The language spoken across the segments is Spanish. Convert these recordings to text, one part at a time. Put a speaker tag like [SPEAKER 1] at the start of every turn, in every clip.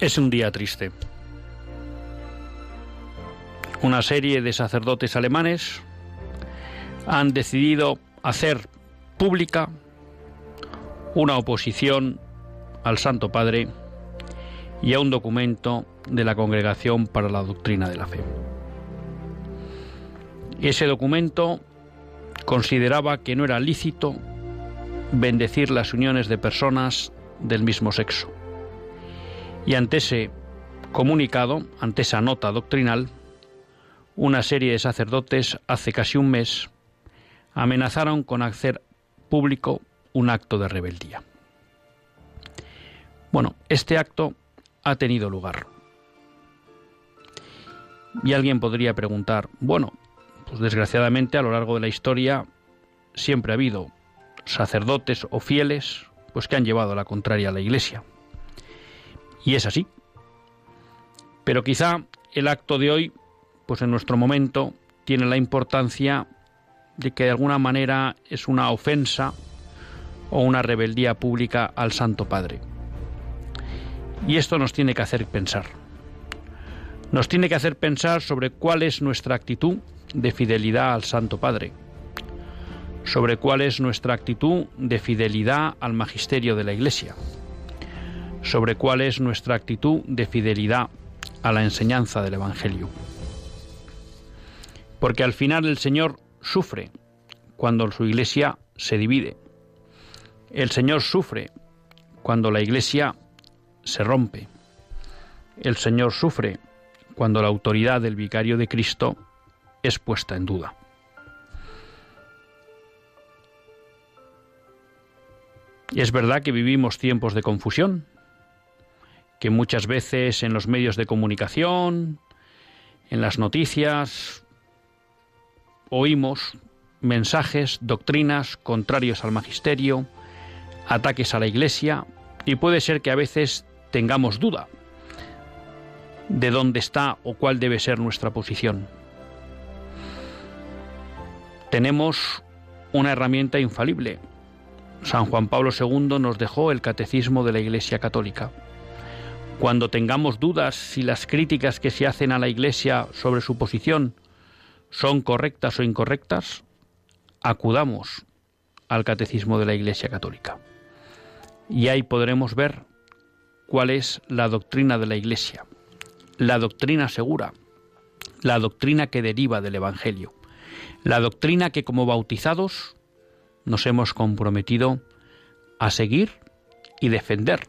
[SPEAKER 1] Es un día triste. Una serie de sacerdotes alemanes han decidido hacer pública una oposición al Santo Padre y a un documento de la Congregación para la Doctrina de la Fe. Ese documento consideraba que no era lícito bendecir las uniones de personas del mismo sexo y ante ese comunicado, ante esa nota doctrinal, una serie de sacerdotes hace casi un mes amenazaron con hacer público un acto de rebeldía. Bueno, este acto ha tenido lugar. Y alguien podría preguntar, bueno, pues desgraciadamente a lo largo de la historia siempre ha habido sacerdotes o fieles pues que han llevado la contraria a la Iglesia. Y es así. Pero quizá el acto de hoy, pues en nuestro momento, tiene la importancia de que de alguna manera es una ofensa o una rebeldía pública al Santo Padre. Y esto nos tiene que hacer pensar. Nos tiene que hacer pensar sobre cuál es nuestra actitud de fidelidad al Santo Padre, sobre cuál es nuestra actitud de fidelidad al magisterio de la Iglesia sobre cuál es nuestra actitud de fidelidad a la enseñanza del Evangelio. Porque al final el Señor sufre cuando su iglesia se divide. El Señor sufre cuando la iglesia se rompe. El Señor sufre cuando la autoridad del vicario de Cristo es puesta en duda. Es verdad que vivimos tiempos de confusión, que muchas veces en los medios de comunicación, en las noticias, oímos mensajes, doctrinas contrarios al magisterio, ataques a la Iglesia, y puede ser que a veces tengamos duda de dónde está o cuál debe ser nuestra posición. Tenemos una herramienta infalible. San Juan Pablo II nos dejó el catecismo de la Iglesia Católica. Cuando tengamos dudas si las críticas que se hacen a la Iglesia sobre su posición son correctas o incorrectas, acudamos al catecismo de la Iglesia Católica. Y ahí podremos ver cuál es la doctrina de la Iglesia, la doctrina segura, la doctrina que deriva del Evangelio, la doctrina que como bautizados nos hemos comprometido a seguir y defender,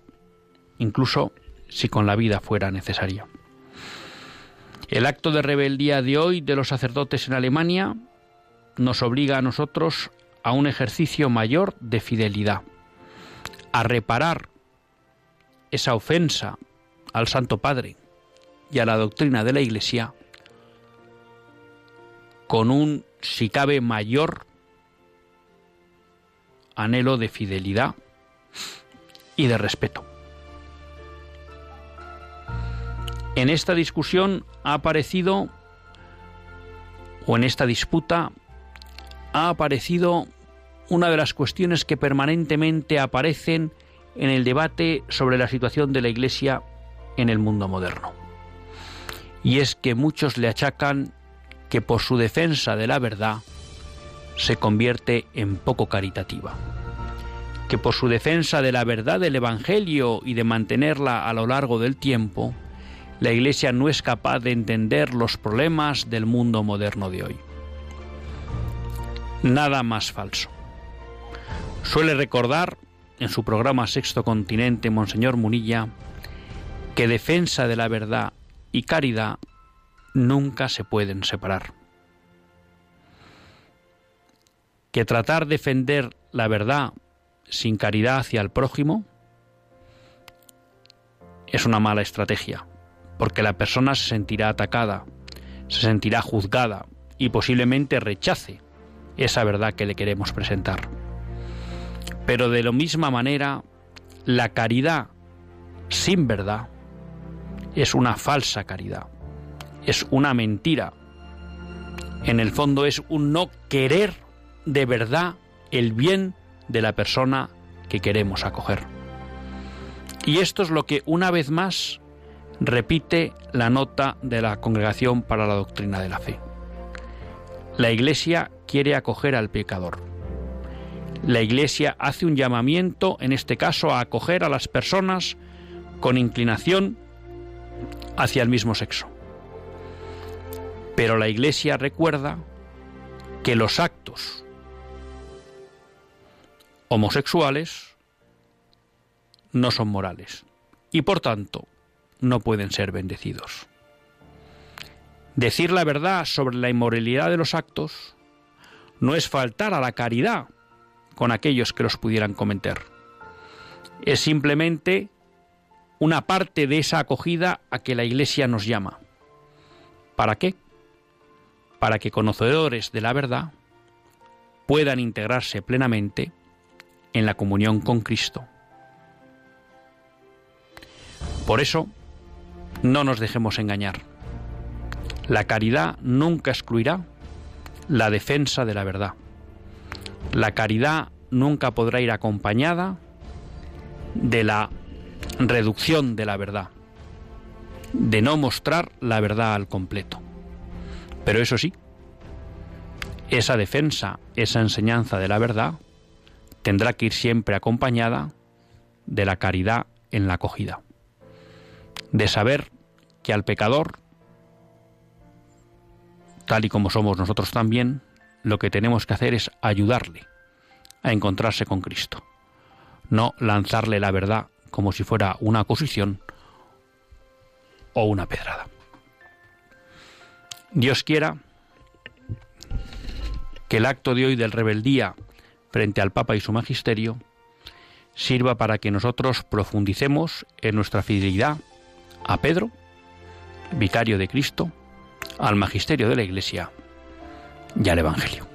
[SPEAKER 1] incluso si con la vida fuera necesario. El acto de rebeldía de hoy de los sacerdotes en Alemania nos obliga a nosotros a un ejercicio mayor de fidelidad, a reparar esa ofensa al Santo Padre y a la doctrina de la Iglesia con un, si cabe, mayor anhelo de fidelidad y de respeto. En esta discusión ha aparecido, o en esta disputa, ha aparecido una de las cuestiones que permanentemente aparecen en el debate sobre la situación de la Iglesia en el mundo moderno. Y es que muchos le achacan que por su defensa de la verdad se convierte en poco caritativa, que por su defensa de la verdad del Evangelio y de mantenerla a lo largo del tiempo, la Iglesia no es capaz de entender los problemas del mundo moderno de hoy. Nada más falso. Suele recordar en su programa Sexto Continente, Monseñor Munilla, que defensa de la verdad y caridad nunca se pueden separar. Que tratar de defender la verdad sin caridad hacia el prójimo es una mala estrategia, porque la persona se sentirá atacada, se sentirá juzgada y posiblemente rechace esa verdad que le queremos presentar. Pero de la misma manera, la caridad sin verdad es una falsa caridad, es una mentira. En el fondo es un no querer de verdad el bien de la persona que queremos acoger. Y esto es lo que una vez más repite la nota de la Congregación para la Doctrina de la Fe. La Iglesia quiere acoger al pecador. La Iglesia hace un llamamiento, en este caso, a acoger a las personas con inclinación hacia el mismo sexo. Pero la Iglesia recuerda que los actos homosexuales no son morales y por tanto no pueden ser bendecidos. Decir la verdad sobre la inmoralidad de los actos no es faltar a la caridad con aquellos que los pudieran cometer. Es simplemente una parte de esa acogida a que la Iglesia nos llama. ¿Para qué? Para que conocedores de la verdad puedan integrarse plenamente en la comunión con Cristo. Por eso, no nos dejemos engañar. La caridad nunca excluirá la defensa de la verdad. La caridad nunca podrá ir acompañada de la reducción de la verdad, de no mostrar la verdad al completo. Pero eso sí, esa defensa, esa enseñanza de la verdad, tendrá que ir siempre acompañada de la caridad en la acogida, de saber que al pecador, tal y como somos nosotros también, lo que tenemos que hacer es ayudarle a encontrarse con Cristo, no lanzarle la verdad como si fuera una acusación o una pedrada. Dios quiera que el acto de hoy del rebeldía frente al Papa y su magisterio sirva para que nosotros profundicemos en nuestra fidelidad a Pedro, vicario de Cristo, al magisterio de la Iglesia y al Evangelio.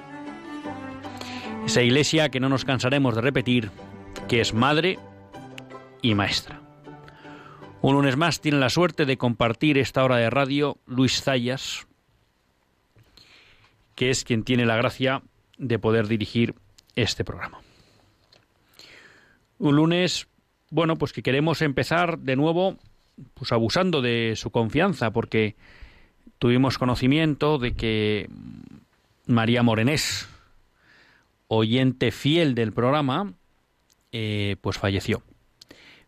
[SPEAKER 1] Esa iglesia que no nos cansaremos de repetir, que es madre y maestra. Un lunes más tiene la suerte de compartir esta hora de radio Luis Zayas. que es quien tiene la gracia de poder dirigir este programa. Un lunes, bueno, pues que queremos empezar de nuevo pues abusando de su confianza porque tuvimos conocimiento de que María Morenés, oyente fiel del programa, eh, pues falleció.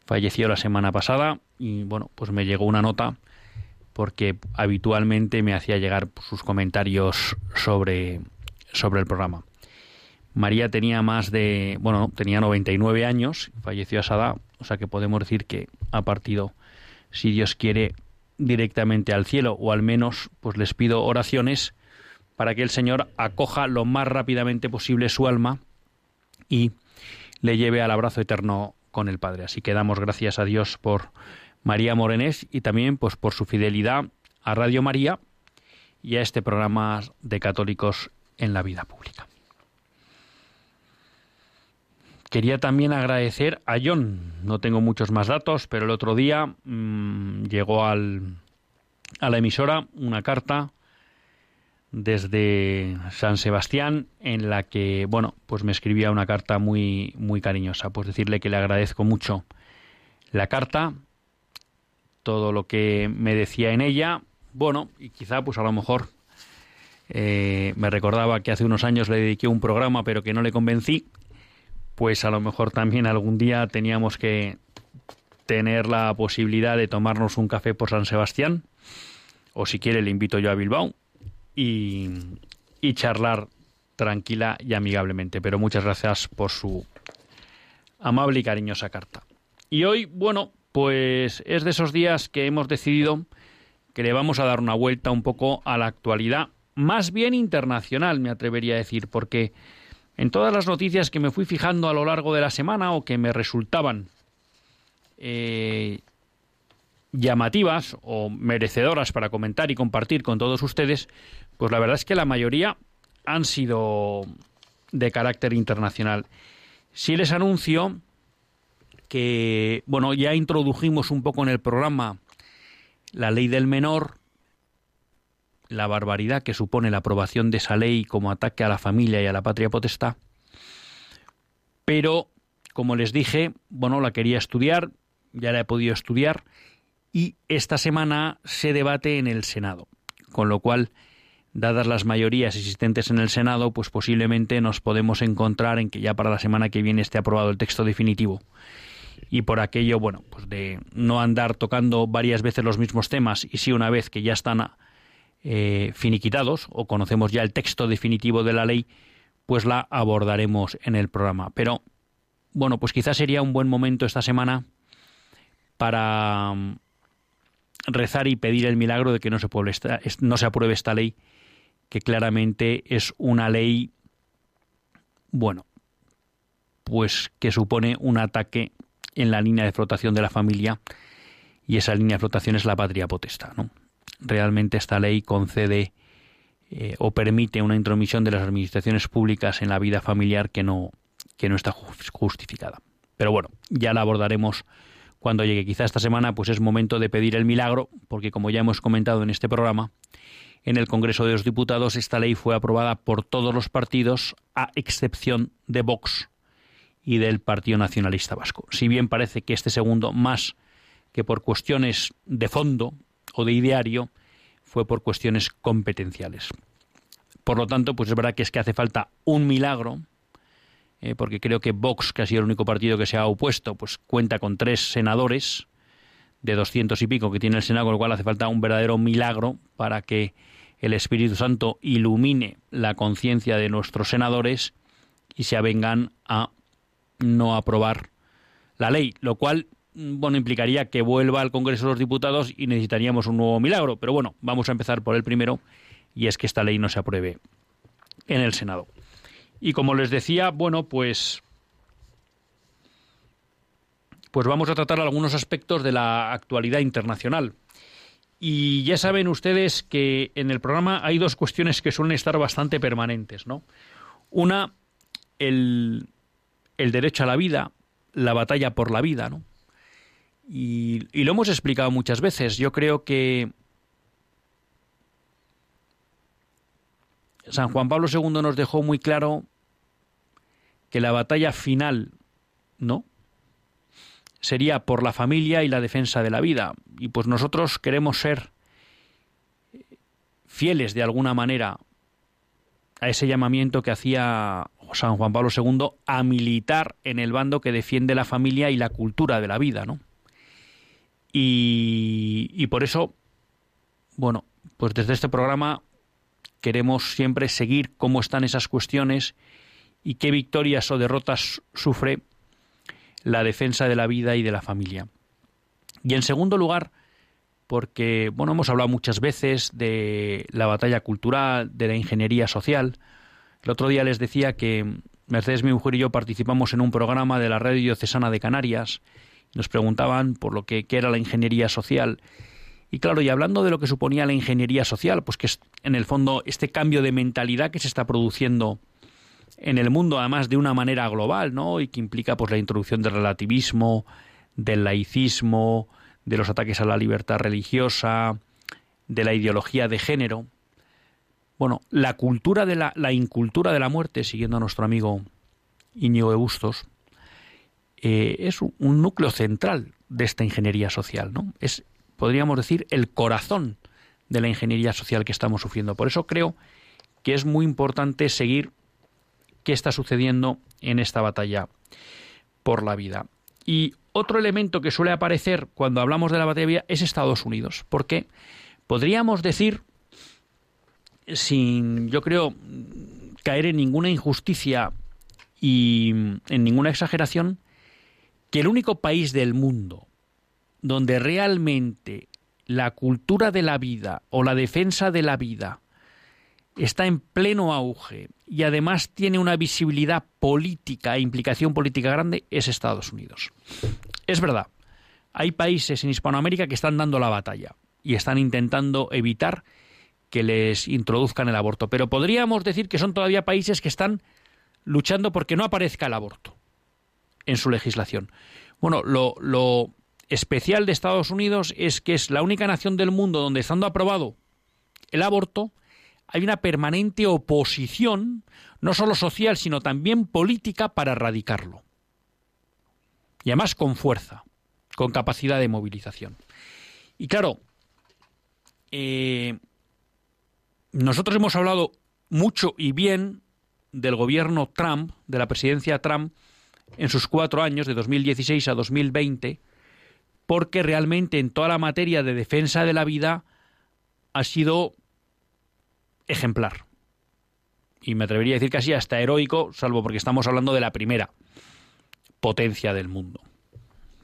[SPEAKER 1] Falleció la semana pasada y bueno, pues me llegó una nota porque habitualmente me hacía llegar sus comentarios sobre, sobre el programa. María tenía más de, bueno, tenía 99 años, falleció a esa edad, o sea que podemos decir que ha partido, si Dios quiere, directamente al cielo, o al menos, pues les pido oraciones para que el Señor acoja lo más rápidamente posible su alma y le lleve al abrazo eterno con el Padre. Así que damos gracias a Dios por María Morenés y también pues por su fidelidad a Radio María y a este programa de católicos en la vida pública. Quería también agradecer a John. No tengo muchos más datos, pero el otro día mm, llegó al, a la emisora una carta desde San Sebastián en la que, bueno, pues me escribía una carta muy muy cariñosa, pues decirle que le agradezco mucho la carta, todo lo que me decía en ella, bueno, y quizá pues a lo mejor eh, me recordaba que hace unos años le dediqué un programa pero que no le convencí, pues a lo mejor también algún día teníamos que tener la posibilidad de tomarnos un café por San Sebastián, o si quiere le invito yo a Bilbao, y, charlar tranquila y amigablemente. Pero muchas gracias por su amable y cariñosa carta. Y hoy, bueno, pues es de esos días que hemos decidido que le vamos a dar una vuelta un poco a la actualidad, más bien internacional, me atrevería a decir, porque en todas las noticias que me fui fijando a lo largo de la semana o que me resultaban eh, llamativas o merecedoras para comentar y compartir con todos ustedes, pues la verdad es que la mayoría han sido de carácter internacional. Sí les anuncio que, bueno, ya introdujimos un poco en el programa la ley del menor, la barbaridad que supone la aprobación de esa ley como ataque a la familia y a la patria potestad. Pero, como les dije, bueno, la quería estudiar, ya la he podido estudiar y esta semana se debate en el Senado, con lo cual dadas las mayorías existentes en el Senado, pues posiblemente nos podemos encontrar en que ya para la semana que viene esté aprobado el texto definitivo. Y por aquello, bueno, pues de no andar tocando varias veces los mismos temas y sí una vez que ya están eh, finiquitados o conocemos ya el texto definitivo de la ley, pues la abordaremos en el programa. Pero, bueno, pues quizás sería un buen momento esta semana para rezar y pedir el milagro de que no se, esta, no se apruebe esta ley, que claramente es una ley, bueno, pues que supone un ataque en la línea de flotación de la familia y esa línea de flotación es la patria potestad. ¿no? Realmente esta ley concede eh, o permite una intromisión de las administraciones públicas en la vida familiar que no, que no está justificada. Pero bueno, ya la abordaremos cuando llegue. Quizá esta semana pues es momento de pedir el milagro, porque como ya hemos comentado en este programa, en el Congreso de los Diputados esta ley fue aprobada por todos los partidos, a excepción de Vox y del Partido Nacionalista Vasco. Si bien parece que este segundo, más que por cuestiones de fondo o de ideario, fue por cuestiones competenciales. Por lo tanto, pues es verdad que es que hace falta un milagro eh, porque creo que Vox, que ha sido el único partido que se ha opuesto, pues cuenta con tres senadores de doscientos y pico que tiene el Senado, con lo cual hace falta un verdadero milagro para que el Espíritu Santo ilumine la conciencia de nuestros senadores y se avengan a no aprobar la ley, lo cual bueno, implicaría que vuelva al Congreso de los Diputados y necesitaríamos un nuevo milagro. Pero bueno, vamos a empezar por el primero, y es que esta ley no se apruebe en el Senado. Y como les decía, bueno, pues pues vamos a tratar algunos aspectos de la actualidad internacional. Y ya saben ustedes que en el programa hay dos cuestiones que suelen estar bastante permanentes, ¿no? Una, el, derecho a la vida, la batalla por la vida, ¿no? Y, lo hemos explicado muchas veces. Yo creo que San Juan Pablo II nos dejó muy claro que la batalla final, ¿no? Sería por la familia y la defensa de la vida. Y pues nosotros queremos ser fieles de alguna manera a ese llamamiento que hacía San Juan Pablo II a militar en el bando que defiende la familia y la cultura de la vida, ¿no? Y, y por eso, bueno, pues desde este programa queremos siempre seguir cómo están esas cuestiones y qué victorias o derrotas sufre la defensa de la vida y de la familia. Y en segundo lugar, porque bueno, hemos hablado muchas veces de la batalla cultural, de la ingeniería social. El otro día les decía que Mercedes, mi mujer y yo participamos en un programa de la Radio Diocesana de Canarias. Nos preguntaban por lo que qué era la ingeniería social y claro, y hablando de lo que suponía la ingeniería social, pues que es en el fondo este cambio de mentalidad que se está produciendo en el mundo, además de una manera global, ¿no? Y que implica pues la introducción del relativismo, del laicismo, de los ataques a la libertad religiosa, de la ideología de género. Bueno, la cultura de la, la incultura de la muerte, siguiendo a nuestro amigo Íñigo de Bustos, eh, es un, núcleo central de esta ingeniería social, ¿no? Es podríamos decir, el corazón de la ingeniería social que estamos sufriendo. Por eso creo que es muy importante seguir qué está sucediendo en esta batalla por la vida. Y otro elemento que suele aparecer cuando hablamos de la batalla es Estados Unidos, porque podríamos decir, sin, yo creo, caer en ninguna injusticia y en ninguna exageración, que el único país del mundo donde realmente la cultura de la vida o la defensa de la vida está en pleno auge y además tiene una visibilidad política e implicación política grande es Estados Unidos. Es verdad, hay países en Hispanoamérica que están dando la batalla y están intentando evitar que les introduzcan el aborto, pero podríamos decir que son todavía países que están luchando porque no aparezca el aborto en su legislación. Bueno, lo, especial de Estados Unidos es que es la única nación del mundo donde, estando aprobado el aborto, hay una permanente oposición, no solo social, sino también política, para erradicarlo. Y además con fuerza, con capacidad de movilización. Y claro, eh, nosotros hemos hablado mucho y bien del gobierno Trump, de la presidencia Trump, en sus cuatro años, de 2016 a 2020, porque realmente en toda la materia de defensa de la vida ha sido ejemplar. Y me atrevería a decir casi hasta heroico, salvo porque estamos hablando de la primera potencia del mundo.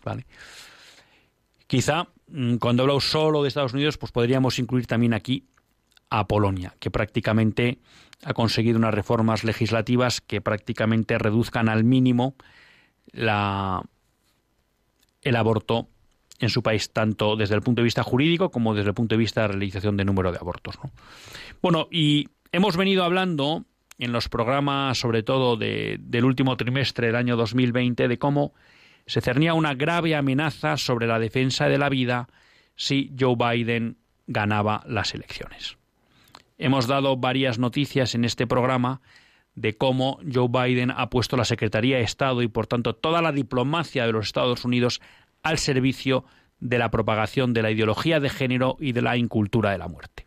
[SPEAKER 1] ¿Vale? Quizá mm, cuando hablo solo de Estados Unidos, pues podríamos incluir también aquí a Polonia, que prácticamente ha conseguido unas reformas legislativas que prácticamente reduzcan al mínimo la, el aborto en su país, tanto desde el punto de vista jurídico como desde el punto de vista de realización de número de abortos. Bueno, y hemos venido hablando en los programas, sobre todo del último trimestre del año 2020, de cómo se cernía una grave amenaza sobre la defensa de la vida si Joe Biden ganaba las elecciones. Hemos dado varias noticias en este programa de cómo Joe Biden ha puesto la Secretaría de Estado y, por tanto, toda la diplomacia de los Estados Unidos al servicio de la propagación de la ideología de género y de la incultura de la muerte.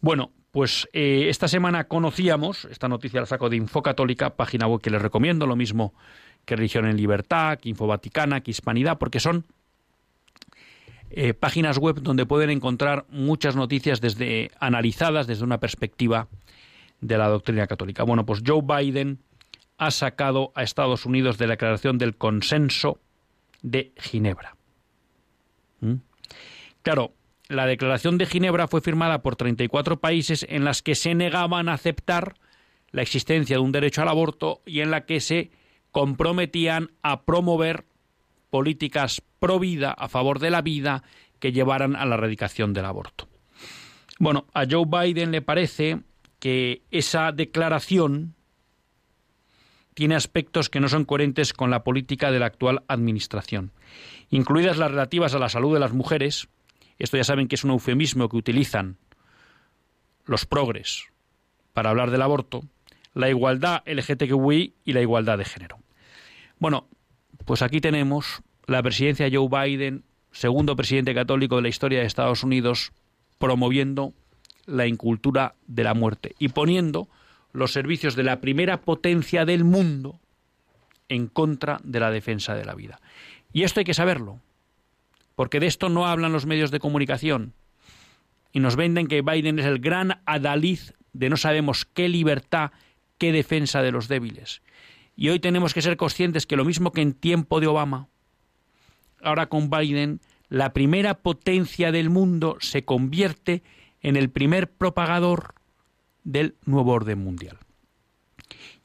[SPEAKER 1] Bueno, pues eh, esta semana conocíamos, esta noticia la saco de Infocatólica, página web que les recomiendo, lo mismo que Religión en Libertad, que Info Vaticana, que Hispanidad, porque son eh, páginas web donde pueden encontrar muchas noticias desde analizadas desde una perspectiva de la doctrina católica. Bueno, pues Joe Biden ha sacado a Estados Unidos de la declaración del consenso de Ginebra. ¿Mm? Claro, la Declaración de Ginebra fue firmada por 34 países en las que se negaban a aceptar la existencia de un derecho al aborto y en la que se comprometían a promover políticas pro vida a favor de la vida que llevaran a la erradicación del aborto. Bueno, a Joe Biden le parece que esa declaración tiene aspectos que no son coherentes con la política de la actual administración, incluidas las relativas a la salud de las mujeres. Esto ya saben que es un eufemismo que utilizan los progres para hablar del aborto, la igualdad LGTBI y la igualdad de género. Bueno, pues aquí tenemos la presidencia de Joe Biden, segundo presidente católico de la historia de Estados Unidos, promoviendo la incultura de la muerte y poniendo los servicios de la primera potencia del mundo en contra de la defensa de la vida. Y esto hay que saberlo, porque de esto no hablan los medios de comunicación y nos venden que Biden es el gran adalid de no sabemos qué libertad, qué defensa de los débiles. Y hoy tenemos que ser conscientes que lo mismo que en tiempo de Obama, ahora con Biden, la primera potencia del mundo se convierte en el primer propagador del nuevo orden mundial.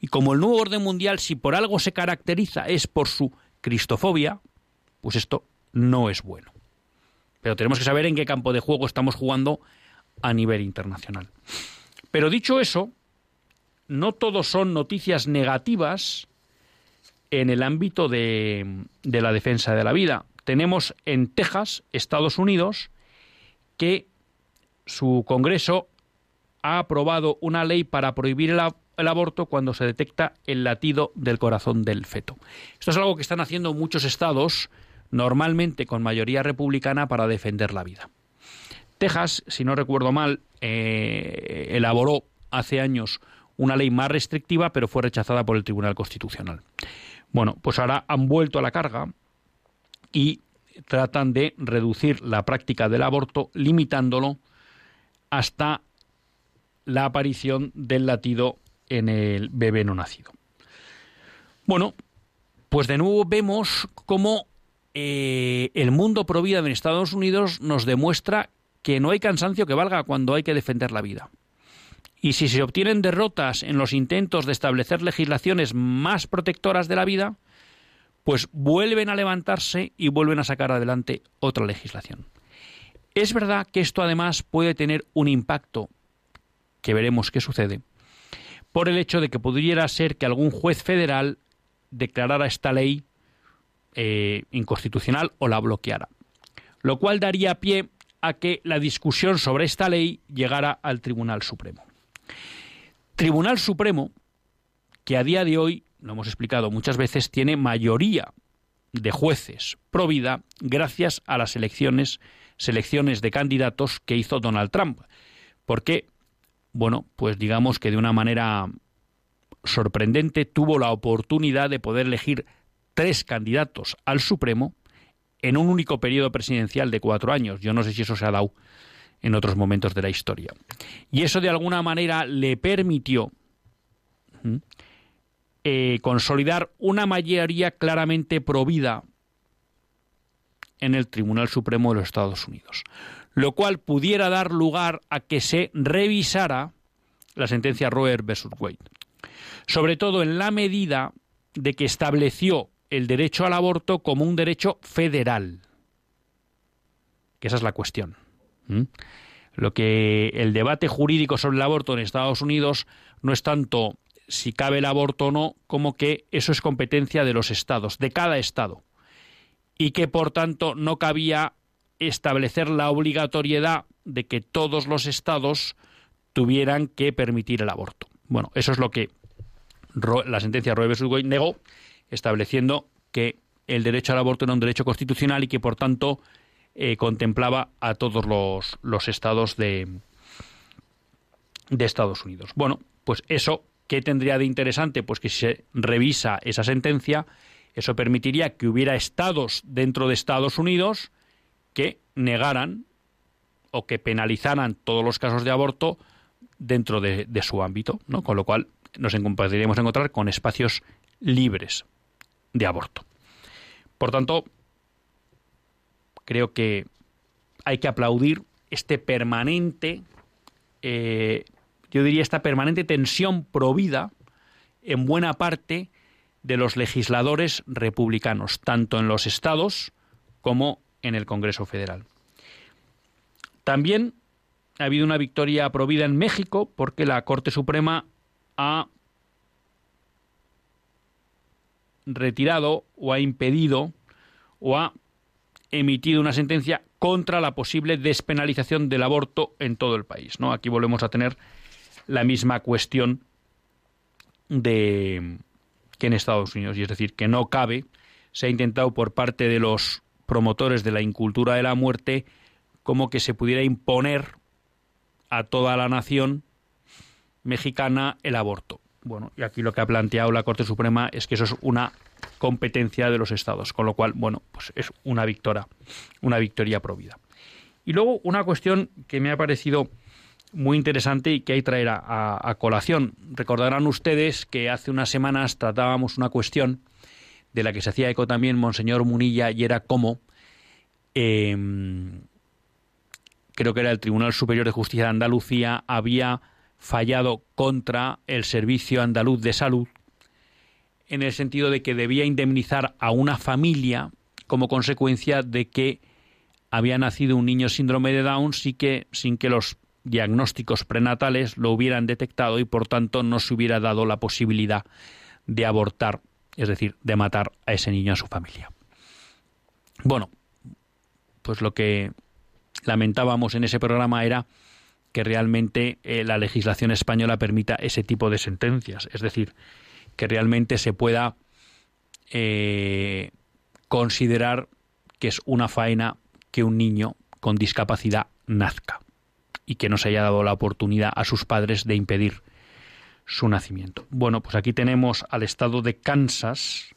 [SPEAKER 1] Y como el nuevo orden mundial, si por algo se caracteriza, es por su cristofobia, pues esto no es bueno. Pero tenemos que saber en qué campo de juego estamos jugando a nivel internacional. Pero dicho eso, no todos son noticias negativas en el ámbito de, la defensa de la vida. Tenemos en Texas, Estados Unidos, que su Congreso ha aprobado una ley para prohibir el, aborto cuando se detecta el latido del corazón del feto. Esto es algo que están haciendo muchos estados, normalmente con mayoría republicana, para defender la vida. Texas, si no recuerdo mal, eh, elaboró hace años una ley más restrictiva, pero fue rechazada por el Tribunal Constitucional. Bueno, pues ahora han vuelto a la carga y tratan de reducir la práctica del aborto, limitándolo hasta la aparición del latido en el bebé no nacido. Bueno, pues de nuevo vemos cómo eh, el mundo vida en Estados Unidos nos demuestra que no hay cansancio que valga cuando hay que defender la vida. Y si se obtienen derrotas en los intentos de establecer legislaciones más protectoras de la vida, pues vuelven a levantarse y vuelven a sacar adelante otra legislación. Es verdad que esto además puede tener un impacto, que veremos qué sucede, por el hecho de que pudiera ser que algún juez federal declarara esta ley eh, inconstitucional o la bloqueara, lo cual daría pie a que la discusión sobre esta ley llegara al Tribunal Supremo. Tribunal Supremo, que a día de hoy, lo hemos explicado muchas veces, tiene mayoría de jueces pro vida gracias a las elecciones, selecciones de candidatos que hizo Donald Trump. Porque, bueno, pues digamos que de una manera sorprendente tuvo la oportunidad de poder elegir tres candidatos al Supremo en un único periodo presidencial de cuatro años. Yo no sé si eso se ha dado en otros momentos de la historia. Y eso de alguna manera le permitió eh, consolidar una mayoría claramente provida en el Tribunal Supremo de los Estados Unidos, lo cual pudiera dar lugar a que se revisara la sentencia Roe versus Wade, sobre todo en la medida de que estableció el derecho al aborto como un derecho federal. Que esa es la cuestión. Lo que el debate jurídico sobre el aborto en Estados Unidos no es tanto si cabe el aborto o no, como que eso es competencia de los estados, de cada estado. Y que por tanto no cabía establecer la obligatoriedad de que todos los estados tuvieran que permitir el aborto. Bueno, eso es lo que la sentencia Roe vs. Wade negó estableciendo que el derecho al aborto era un derecho constitucional y que, por tanto, eh, contemplaba a todos los, los estados de, de Estados Unidos. Bueno, pues eso, ¿qué tendría de interesante? Pues que si se revisa esa sentencia, eso permitiría que hubiera estados dentro de Estados Unidos que negaran o que penalizaran todos los casos de aborto dentro de, su ámbito, ¿no? Con lo cual nos podríamos encontrar con espacios libres de aborto. Por tanto, creo que hay que aplaudir este permanente, eh, yo diría esta permanente tensión provida en buena parte de los legisladores republicanos, tanto en los estados como en el Congreso Federal. También ha habido una victoria provida en México porque la Corte Suprema ha retirado o ha impedido o ha emitido una sentencia contra la posible despenalización del aborto en todo el país. ¿no? Aquí volvemos a tener la misma cuestión de que en Estados Unidos, y es decir, que no cabe, se ha intentado por parte de los promotores de la incultura de la muerte como que se pudiera imponer a toda la nación mexicana el aborto. Bueno, y aquí lo que ha planteado la Corte Suprema es que eso es una competencia de los estados, con lo cual, bueno, pues es una victoria, una victoria provida. Y luego una cuestión que me ha parecido muy interesante y que hay traer a, colación. Recordarán ustedes que hace unas semanas tratábamos una cuestión de la que se hacía eco también Monseñor Munilla y era cómo em, creo que era el Tribunal Superior de Justicia de Andalucía había fallado contra el Servicio Andaluz de Salud en el sentido de que debía indemnizar a una familia como consecuencia de que había nacido un niño síndrome de Down que, sin que los diagnósticos prenatales lo hubieran detectado y por tanto no se hubiera dado la posibilidad de abortar, es decir, de matar a ese niño a su familia. Bueno, pues lo que lamentábamos en ese programa era que realmente eh, la legislación española permita ese tipo de sentencias, es decir, que realmente se pueda eh, considerar que es una faena que un niño con discapacidad nazca y que no se haya dado la oportunidad a sus padres de impedir su nacimiento. Bueno, pues aquí tenemos al estado de Kansas,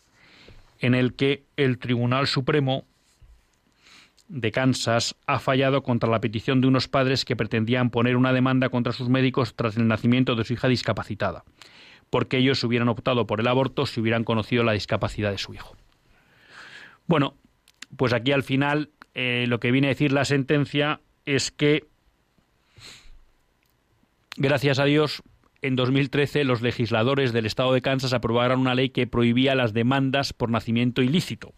[SPEAKER 1] en el que el Tribunal Supremo de Kansas ha fallado contra la petición de unos padres que pretendían poner una demanda contra sus médicos tras el nacimiento de su hija discapacitada, porque ellos hubieran optado por el aborto si hubieran conocido la discapacidad de su hijo. Bueno, pues aquí al final eh, lo que viene a decir la sentencia es que, gracias a Dios, en 2013 los legisladores del estado de Kansas aprobaron una ley que prohibía las demandas por nacimiento ilícito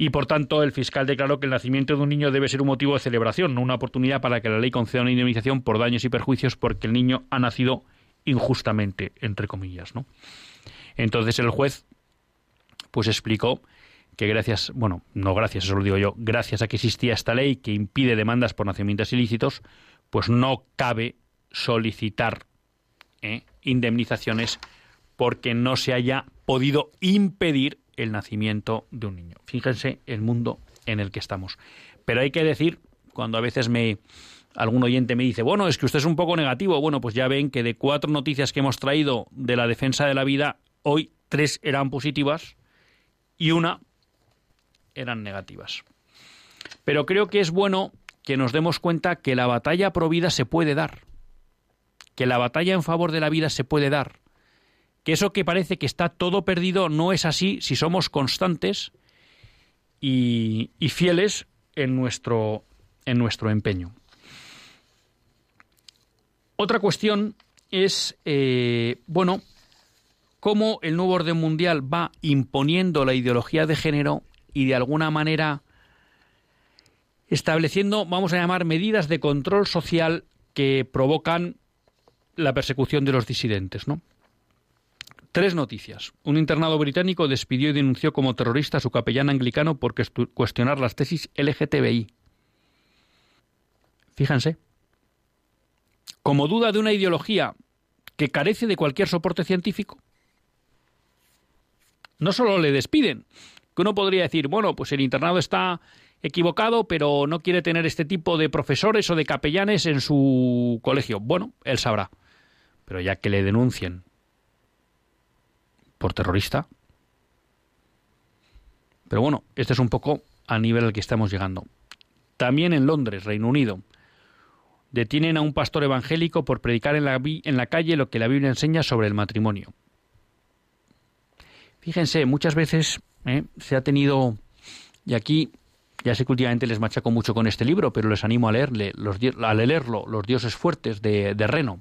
[SPEAKER 1] y por tanto el fiscal declaró que el nacimiento de un niño debe ser un motivo de celebración, no una oportunidad para que la ley conceda una indemnización por daños y perjuicios porque el niño ha nacido injustamente, entre comillas. Entonces el juez pues explicó que gracias, bueno, no gracias, eso lo digo yo, gracias a que existía esta ley que impide demandas por nacimientos ilícitos, pues no cabe solicitar ¿eh? indemnizaciones porque no se haya podido impedir el nacimiento de un niño. Fíjense el mundo en el que estamos. Pero hay que decir, cuando a veces me algún oyente me dice, bueno, es que usted es un poco negativo, bueno, pues ya ven que de cuatro noticias que hemos traído de la defensa de la vida, hoy tres eran positivas y una eran negativas. Pero creo que es bueno que nos demos cuenta que la batalla pro vida se puede dar, que la batalla en favor de la vida se puede dar, que eso que parece que está todo perdido no es así si somos constantes y, fieles en nuestro, en nuestro empeño. Otra cuestión es, eh, bueno, cómo el nuevo orden mundial va imponiendo la ideología de género y de alguna manera estableciendo, vamos a llamar, medidas de control social que provocan la persecución de los disidentes, ¿no? Tres noticias. Un internado británico despidió y denunció como terrorista a su capellán anglicano por cuestionar las tesis LGTBI. Fíjense. Como duda de una ideología que carece de cualquier soporte científico. No solo le despiden, que uno podría decir, bueno, pues el internado está equivocado, pero no quiere tener este tipo de profesores o de capellanes en su colegio. Bueno, él sabrá. Pero ya que le denuncien por terrorista. Pero bueno, este es un poco a nivel al que estamos llegando. También en Londres, Reino Unido, detienen a un pastor evangélico por predicar en la, en la calle lo que la Biblia enseña sobre el matrimonio. Fíjense, muchas veces ¿eh? se ha tenido, y aquí ya sé que últimamente les machaco mucho con este libro, pero les animo a leerle, a leerlo, Los dioses fuertes de, de Reno.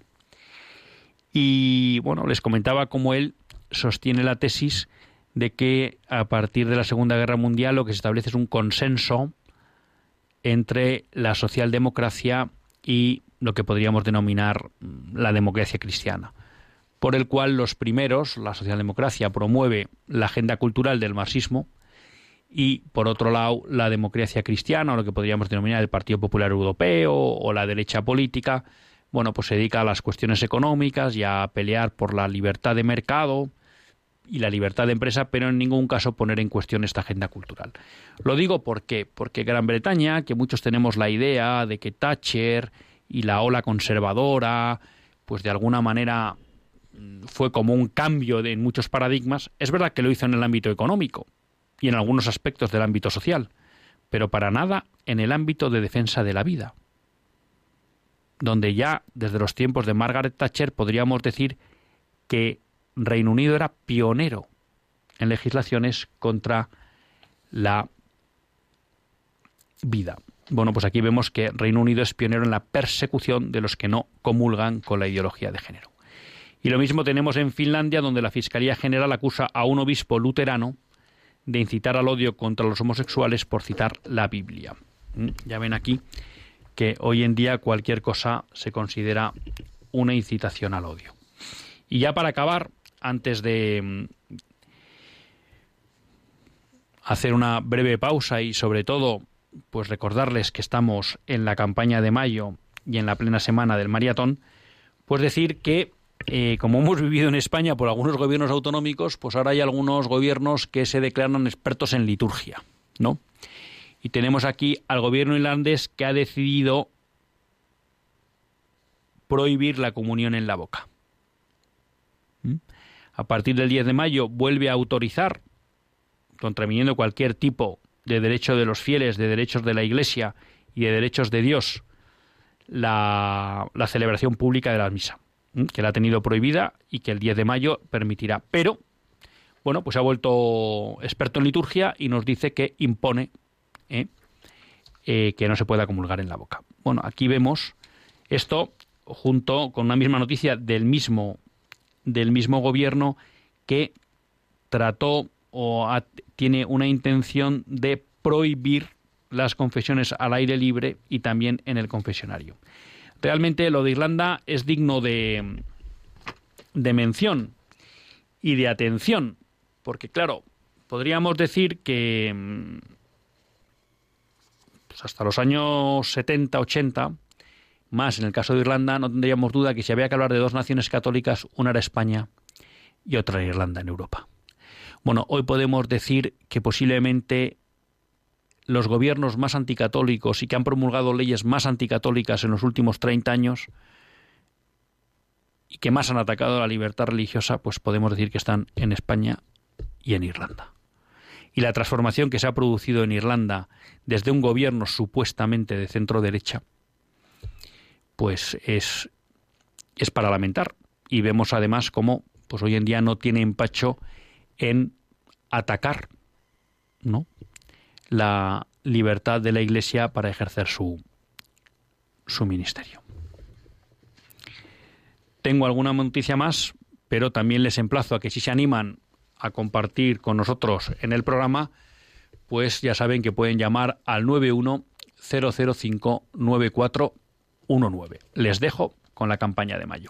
[SPEAKER 1] Y bueno, les comentaba cómo él sostiene la tesis de que a partir de la Segunda Guerra Mundial lo que se establece es un consenso entre la socialdemocracia y lo que podríamos denominar la democracia cristiana, por el cual los primeros, la socialdemocracia, promueve la agenda cultural del marxismo y por otro lado la democracia cristiana o lo que podríamos denominar el Partido Popular Europeo o la derecha política, bueno, pues se dedica a las cuestiones económicas y a pelear por la libertad de mercado y la libertad de empresa, pero en ningún caso poner en cuestión esta agenda cultural. Lo digo porque porque Gran Bretaña, que muchos tenemos la idea de que Thatcher y la ola conservadora, pues de alguna manera mm, fue como un cambio de, en muchos paradigmas, es verdad que lo hizo en el ámbito económico, y en algunos aspectos del ámbito social, pero para nada en el ámbito de defensa de la vida, donde ya desde los tiempos de Margaret Thatcher podríamos decir que Reino Unido era pionero en legislaciones contra la vida. Bueno, pues aquí vemos que Reino Unido es pionero en la persecución de los que no comulgan con la ideología de género. Y lo mismo tenemos en Finlandia, donde la Fiscalía General acusa a un obispo luterano de incitar al odio contra los homosexuales por citar la Biblia. ¿Mm? Ya ven aquí que hoy en día cualquier cosa se considera una incitación al odio. Y ya para acabar, antes de mm, hacer una breve pausa y sobre todo pues recordarles que estamos en la campaña de mayo y en la plena semana del maratón, pues decir que eh, como hemos vivido en España por algunos gobiernos autonómicos, pues ahora hay algunos gobiernos que se declaran expertos en liturgia, ¿no? Y tenemos aquí al gobierno irlandés que ha decidido prohibir la comunión en la boca. ¿Mm? A partir del 10 de mayo vuelve a autorizar, contraviniendo cualquier tipo de derecho de los fieles, de derechos de la Iglesia y de derechos de Dios, la, la celebración pública de la misa que la ha tenido prohibida y que el 10 de mayo permitirá. Pero, bueno, pues ha vuelto experto en liturgia y nos dice que impone ¿eh? Eh, que no se pueda comulgar en la boca. Bueno, aquí vemos esto junto con una misma noticia del mismo, del mismo gobierno que trató o tiene una intención de prohibir las confesiones al aire libre y también en el confesionario. Realmente lo de Irlanda es digno de, mención y de atención, porque claro, podríamos decir que mm, pues hasta los años 70, 80, más en el caso de Irlanda, no tendríamos duda que si había que hablar de dos naciones católicas, una era España y otra era Irlanda en Europa. Bueno, hoy podemos decir que posiblemente los gobiernos más anticatólicos y que han promulgado leyes más anticatólicas en los últimos 30 años y que más han atacado la libertad religiosa, pues podemos decir que están en España y en Irlanda. Y la transformación que se ha producido en Irlanda desde un gobierno supuestamente de centro derecha, pues es, es para lamentar. Y vemos además cómo pues hoy en día no tiene empacho en atacar ¿no? La libertad de la Iglesia para ejercer su, su ministerio. Tengo alguna noticia más, pero también les emplazo a que si se animan a compartir con nosotros en el programa, pues ya saben que pueden llamar al 910059419. Les dejo con la campaña de mayo.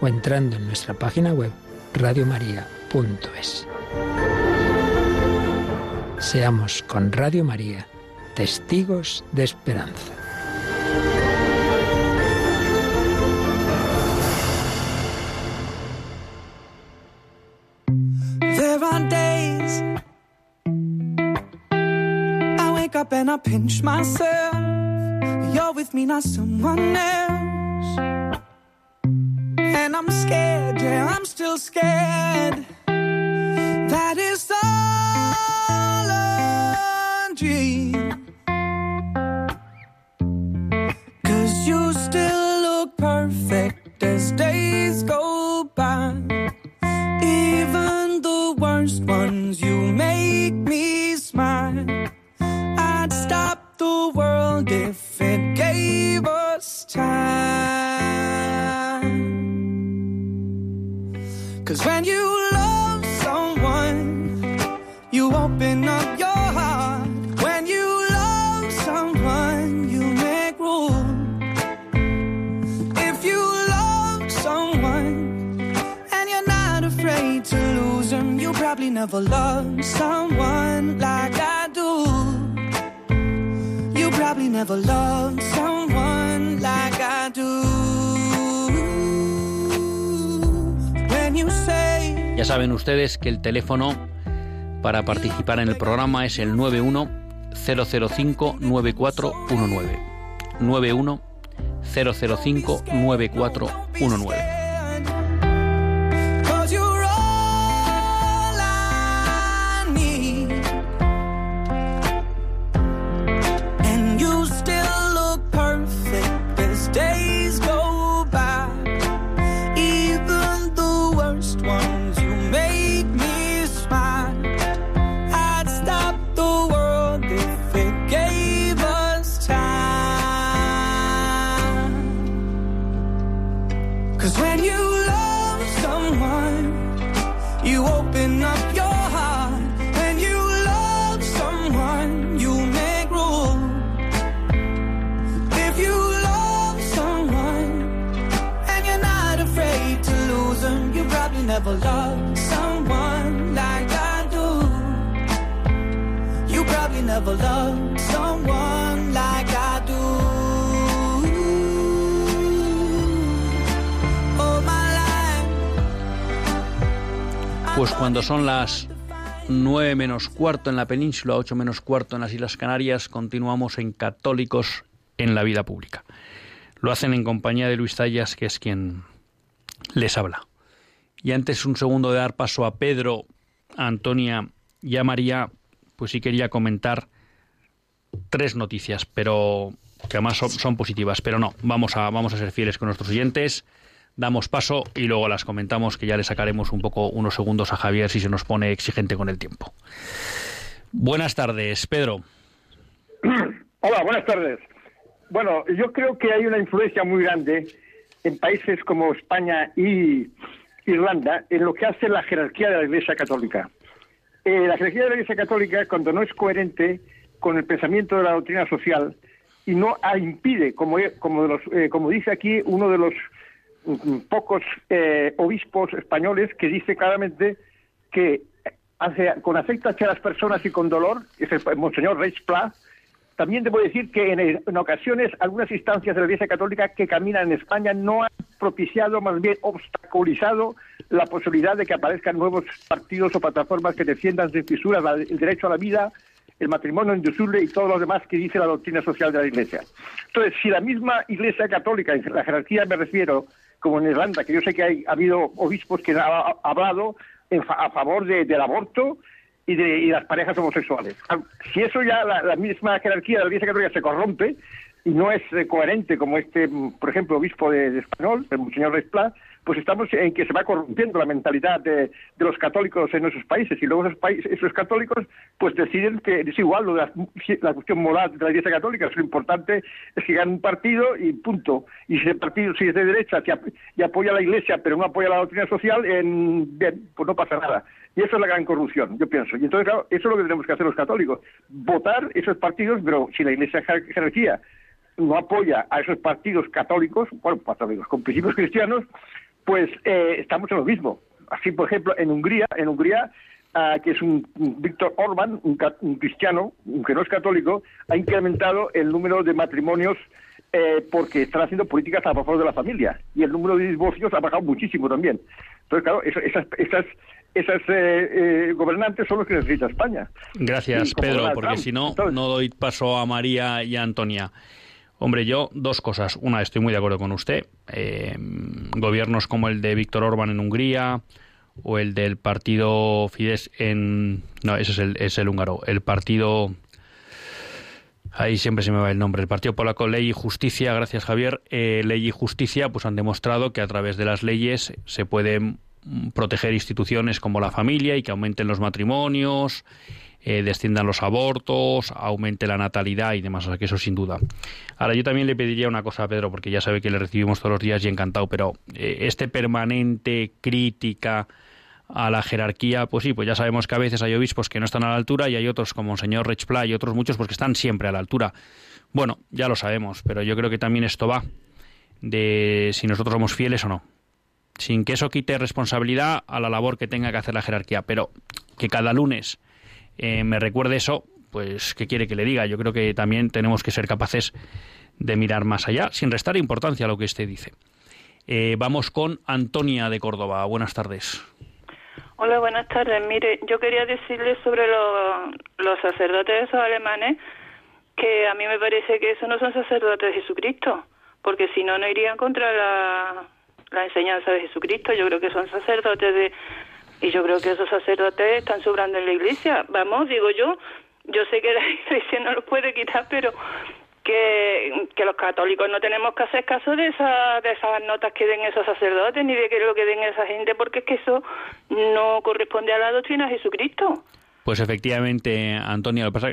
[SPEAKER 2] o entrando en nuestra página web radiomaria.es. Seamos con Radio María testigos de esperanza.
[SPEAKER 3] Up and I pinch myself. You're with me, someone else. I'm scared, yeah, I'm still scared. That is all a dream. Cause you still look perfect as days go never loved someone like I do. You probably never loved someone like I do. When you say
[SPEAKER 1] Ya saben ustedes que el teléfono para participar en el programa es el 91 005 9 menos cuarto en la península, 8 menos cuarto en las Islas Canarias, continuamos en Católicos en la vida pública. Lo hacen en compañía de Luis Tallas, que es quien les habla. Y antes un segundo de dar paso a Pedro, a Antonia y a María, pues sí quería comentar tres noticias, pero que además son, son positivas, pero no, vamos a, vamos a ser fieles con nuestros oyentes damos paso y luego las comentamos, que ya le sacaremos un poco unos segundos a Javier si se nos pone exigente con el tiempo. Buenas tardes, Pedro.
[SPEAKER 4] Hola, buenas tardes. Bueno, yo creo que hay una influencia muy grande en países como España y Irlanda en lo que hace la jerarquía de la Iglesia Católica. Eh, la jerarquía de la Iglesia Católica, cuando no es coherente con el pensamiento de la doctrina social y no impide, como, como, de los, eh, como dice aquí uno de los pocos eh, obispos españoles que dice claramente que hace, con afecto hacia las personas y con dolor, es el Monseñor Reis Pla, también debo decir que en, en, ocasiones algunas instancias de la Iglesia Católica que caminan en España no han propiciado, más bien obstaculizado la posibilidad de que aparezcan nuevos partidos o plataformas que defiendan sin fisuras el derecho a la vida, el matrimonio indisoluble y todo lo demás que dice la doctrina social de la Iglesia. Entonces, si la misma Iglesia Católica, en la jerarquía me refiero, como en Irlanda, que yo sé que hay, ha habido obispos que han hablado en fa a favor de, del aborto, y de y las parejas homosexuales. Si eso ya la, la, misma jerarquía de la Iglesia Católica se corrompe y no es eh, coherente como este, por ejemplo, obispo de, español, el señor Resplat, pues estamos en que se va corrompiendo la mentalidad de, de los católicos en esos países y luego esos, países, esos católicos pues deciden que es igual lo de la, cuestión moral de la Iglesia Católica, lo importante es que gane un partido y punto. Y si el partido si es de derecha y apoya a la Iglesia pero no apoya la doctrina social, en, bien, pues no pasa nada. Y eso es la gran corrupción, yo pienso. Y entonces, claro, eso es lo que tenemos que hacer los católicos. Votar esos partidos, pero si la Iglesia jerarquía no apoya a esos partidos católicos, bueno, católicos, con principios cristianos, pues eh, estamos en lo mismo. Así, por ejemplo, en Hungría, en Hungría, ah, que es un, Víctor Orban, un, cristiano, que no es católico, ha incrementado el número de matrimonios eh, porque están haciendo políticas a favor de la familia y el número de divorcios ha bajado muchísimo también. Entonces, claro, esas, esas, esas eh, gobernantes son los que necesita España.
[SPEAKER 1] Gracias, Pedro, porque si no, no doy paso a María y a Antonia. Hombre, yo dos cosas. Una, estoy muy de acuerdo con usted. Eh, gobiernos como el de Víctor Orbán en Hungría o el del partido Fidesz en... No, ese es el, es el húngaro. El partido... Ahí siempre se me va el nombre. El Partido Polaco Ley y Justicia, gracias Javier. Eh, Ley y Justicia pues han demostrado que a través de las leyes se pueden proteger instituciones como la familia y que aumenten los matrimonios eh, desciendan los abortos, aumente la natalidad y demás. O sea que eso sin duda. Ahora yo también le pediría una cosa a Pedro, porque ya sabe que le recibimos todos los días y encantado, pero eh, este permanente crítica a la jerarquía, pues sí, pues ya sabemos que a veces hay obispos que no están a la altura y hay otros como el señor Rechpla y otros muchos pues que están siempre a la altura. Bueno, ya lo sabemos, pero yo creo que también esto va de si nosotros somos fieles o no. Sin que eso quite responsabilidad a la labor que tenga que hacer la jerarquía, pero que cada lunes eh, me recuerde eso, pues ¿qué quiere que le diga? Yo creo que también tenemos que ser capaces de mirar más allá, sin restar importancia a lo que usted dice. Eh, vamos con Antonia de Córdoba. Buenas tardes.
[SPEAKER 5] Hola, buenas tardes. Mire, yo quería decirle sobre los sacerdotes esos alemanes que a mí me parece que esos no son sacerdotes de Jesucristo, porque si no, no irían contra la, la enseñanza de Jesucristo. Yo creo que son sacerdotes de y yo creo que esos sacerdotes están sobrando en la iglesia. Vamos, digo yo, yo sé que la iglesia no los puede quitar, pero que, que los católicos no tenemos que hacer caso de, esa, de esas notas que den esos sacerdotes ni de que lo que den esa gente, porque es que eso no corresponde a la doctrina de Jesucristo.
[SPEAKER 1] Pues efectivamente, Antonio, lo que pasa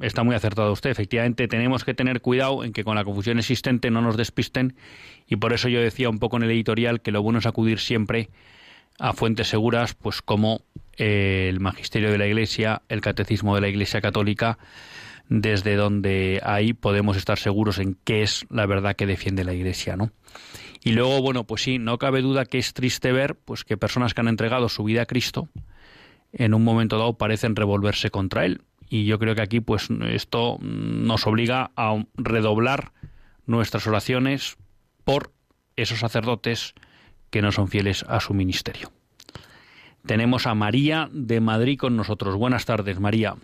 [SPEAKER 1] está muy acertado usted. Efectivamente, tenemos que tener cuidado en que con la confusión existente no nos despisten y por eso yo decía un poco en el editorial que lo bueno es acudir siempre a fuentes seguras, pues como eh, el magisterio de la Iglesia, el catecismo de la Iglesia Católica, desde donde ahí podemos estar seguros en qué es la verdad que defiende la Iglesia, ¿no? Y luego, bueno, pues sí, no cabe duda que es triste ver pues que personas que han entregado su vida a Cristo en un momento dado parecen revolverse contra él. Y yo creo que aquí pues esto nos obliga a redoblar nuestras oraciones por esos sacerdotes que no son fieles a su ministerio. Tenemos a María de Madrid con nosotros. Buenas tardes, María.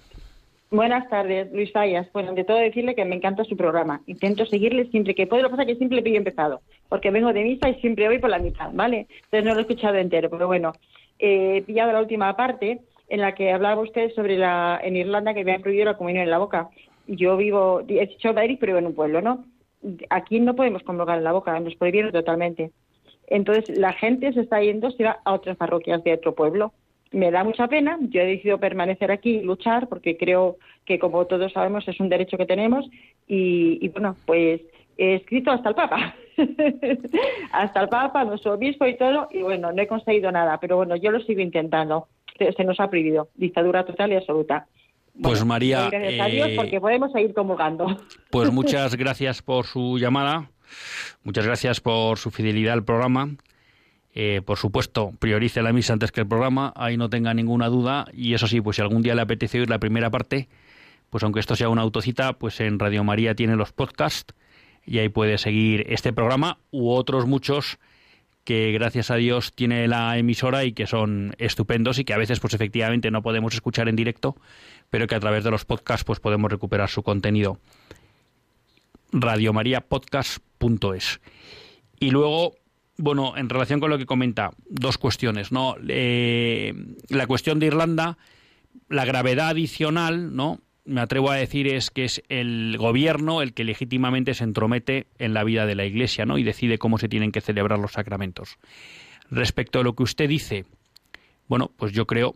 [SPEAKER 6] Buenas tardes, Luis Fallas. Bueno, ante todo decirle que me encanta su programa. Intento seguirle siempre que puedo. Lo que pasa es que siempre he empezado, porque vengo de misa y siempre voy por la mitad, ¿vale? Entonces no lo he escuchado entero, pero bueno, he pillado la última parte en la que hablaba usted sobre la en Irlanda que me han prohibido la comunión en la boca. Yo vivo, he dicho Dairi, pero vivo en un pueblo, ¿no? Aquí no podemos convocar en la boca, nos prohibieron totalmente. Entonces la gente se está yendo, se va a otras parroquias de otro pueblo. Me da mucha pena, yo he decidido permanecer aquí y luchar porque creo que como todos sabemos es un derecho que tenemos y, bueno, pues he escrito hasta el Papa, hasta el Papa, nuestro obispo y todo, y bueno, no he conseguido nada, pero bueno, yo lo sigo intentando. Se nos ha prohibido, dictadura total y absoluta.
[SPEAKER 1] Pues María,
[SPEAKER 6] gracias a Dios porque podemos seguir convocando.
[SPEAKER 1] Pues muchas gracias por su llamada. Muchas gracias por su fidelidad al programa. Eh, por supuesto, priorice la misa antes que el programa, ahí no tenga ninguna duda. Y eso sí, pues si algún día le apetece oír la primera parte, pues aunque esto sea una autocita, pues en Radio María tiene los podcasts y ahí puede seguir este programa u otros muchos que gracias a Dios tiene la emisora y que son estupendos y que a veces pues efectivamente no podemos escuchar en directo, pero que a través de los podcasts pues podemos recuperar su contenido radiomariapodcast.es. Y luego, bueno, en relación con lo que comenta, dos cuestiones, ¿no? Eh, la cuestión de Irlanda, la gravedad adicional, ¿no? Me atrevo a decir es que es el gobierno el que legítimamente se entromete en la vida de la Iglesia, ¿no? Y decide cómo se tienen que celebrar los sacramentos. Respecto a lo que usted dice, bueno, pues yo creo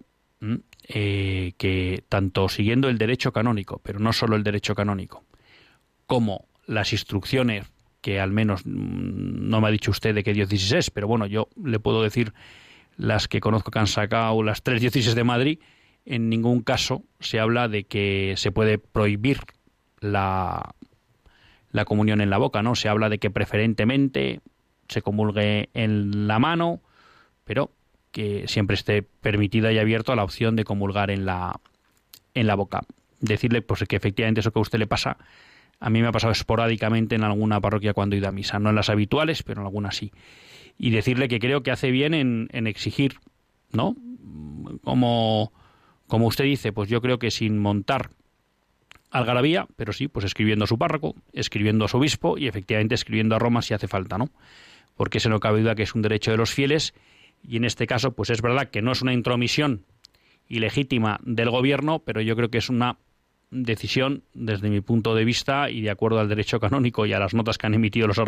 [SPEAKER 1] eh, que tanto siguiendo el derecho canónico, pero no solo el derecho canónico, como las instrucciones que al menos mm, no me ha dicho usted de qué diócesis es, pero bueno, yo le puedo decir las que conozco que han sacado las tres diócesis de Madrid, en ningún caso se habla de que se puede prohibir la, la comunión en la boca, ¿no? Se habla de que preferentemente se comulgue en la mano, pero que siempre esté permitida y abierto a la opción de comulgar en la, en la boca. Decirle pues que efectivamente eso que a usted le pasa, a mí me ha pasado esporádicamente en alguna parroquia cuando he ido a misa, no en las habituales, pero en algunas sí. Y decirle que creo que hace bien en, exigir, ¿no? Como, como usted dice, pues yo creo que sin montar algarabía, pero sí, pues escribiendo a su párroco, escribiendo a su obispo y efectivamente escribiendo a Roma si hace falta, ¿no? Porque se no cabe duda que es un derecho de los fieles y en este caso, pues es verdad que no es una intromisión ilegítima del gobierno, pero yo creo que es una decisión desde mi punto de vista y de acuerdo al derecho canónico y a las notas que han emitido los,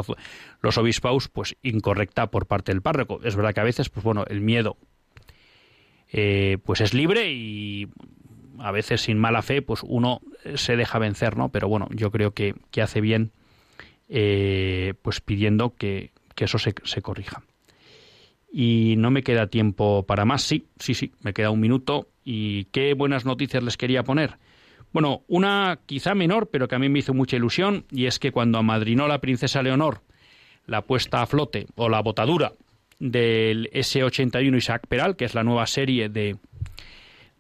[SPEAKER 1] los obispaos, pues incorrecta por parte del párroco. Es verdad que a veces, pues bueno, el miedo eh, pues es libre y a veces sin mala fe, pues uno se deja vencer, ¿no? Pero bueno, yo creo que, que hace bien eh, pues pidiendo que, que eso se, se corrija. Y no me queda tiempo para más. Sí, sí, sí, me queda un minuto. ¿Y qué buenas noticias les quería poner? Bueno, una quizá menor, pero que a mí me hizo mucha ilusión, y es que cuando amadrinó la princesa Leonor la puesta a flote o la botadura del S-81 Isaac Peral, que es la nueva serie de,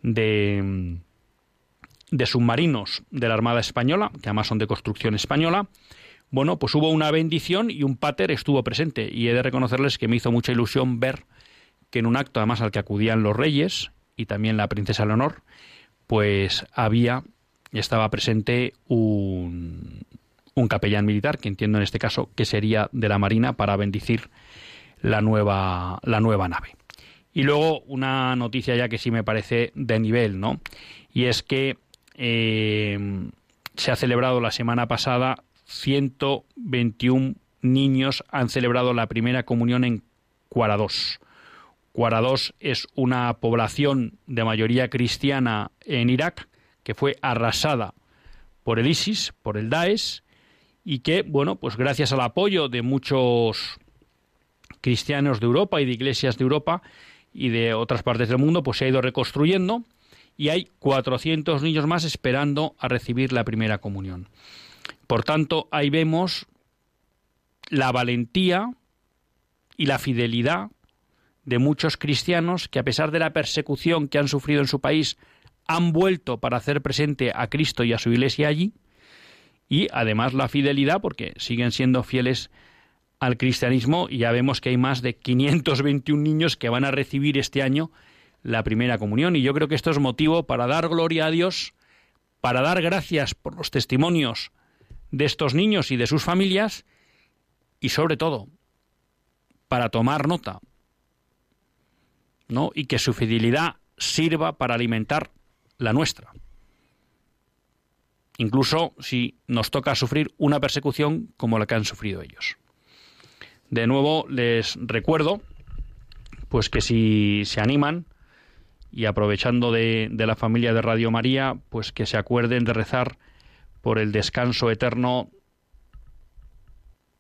[SPEAKER 1] de, de submarinos de la Armada Española, que además son de construcción española, bueno, pues hubo una bendición y un pater estuvo presente. Y he de reconocerles que me hizo mucha ilusión ver que en un acto, además al que acudían los reyes y también la princesa Leonor, pues había, estaba presente un, un capellán militar, que entiendo en este caso que sería de la Marina, para bendecir la nueva, la nueva nave. Y luego una noticia ya que sí me parece de nivel, ¿no? Y es que eh, se ha celebrado la semana pasada 121 niños han celebrado la primera comunión en Cuaradós. Cuaradós es una población de mayoría cristiana en Irak que fue arrasada por el ISIS, por el Daesh, y que, bueno, pues gracias al apoyo de muchos cristianos de Europa y de iglesias de Europa y de otras partes del mundo, pues se ha ido reconstruyendo y hay 400 niños más esperando a recibir la primera comunión. Por tanto, ahí vemos la valentía y la fidelidad de muchos cristianos que a pesar de la persecución que han sufrido en su país, han vuelto para hacer presente a Cristo y a su iglesia allí, y además la fidelidad porque siguen siendo fieles al cristianismo y ya vemos que hay más de 521 niños que van a recibir este año la primera comunión y yo creo que esto es motivo para dar gloria a Dios, para dar gracias por los testimonios de estos niños y de sus familias y sobre todo para tomar nota, ¿no? Y que su fidelidad sirva para alimentar la nuestra. Incluso si nos toca sufrir una persecución como la que han sufrido ellos. De nuevo les recuerdo pues que si se animan y aprovechando de, de la familia de Radio María, pues que se acuerden de rezar por el descanso eterno.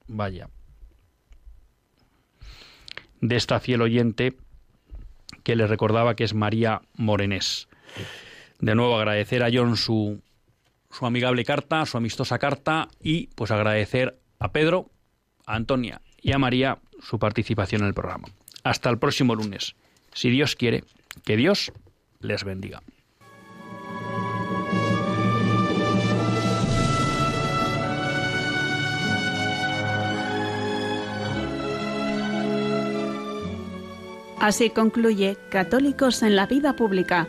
[SPEAKER 1] Vaya. De esta fiel oyente que le recordaba que es María Morenés. De nuevo agradecer a John su, su amigable carta, su amistosa carta y pues agradecer a Pedro, a Antonia y a María su participación en el programa. Hasta el próximo lunes. Si Dios quiere, que Dios les bendiga.
[SPEAKER 7] Así concluye Católicos en la Vida Pública,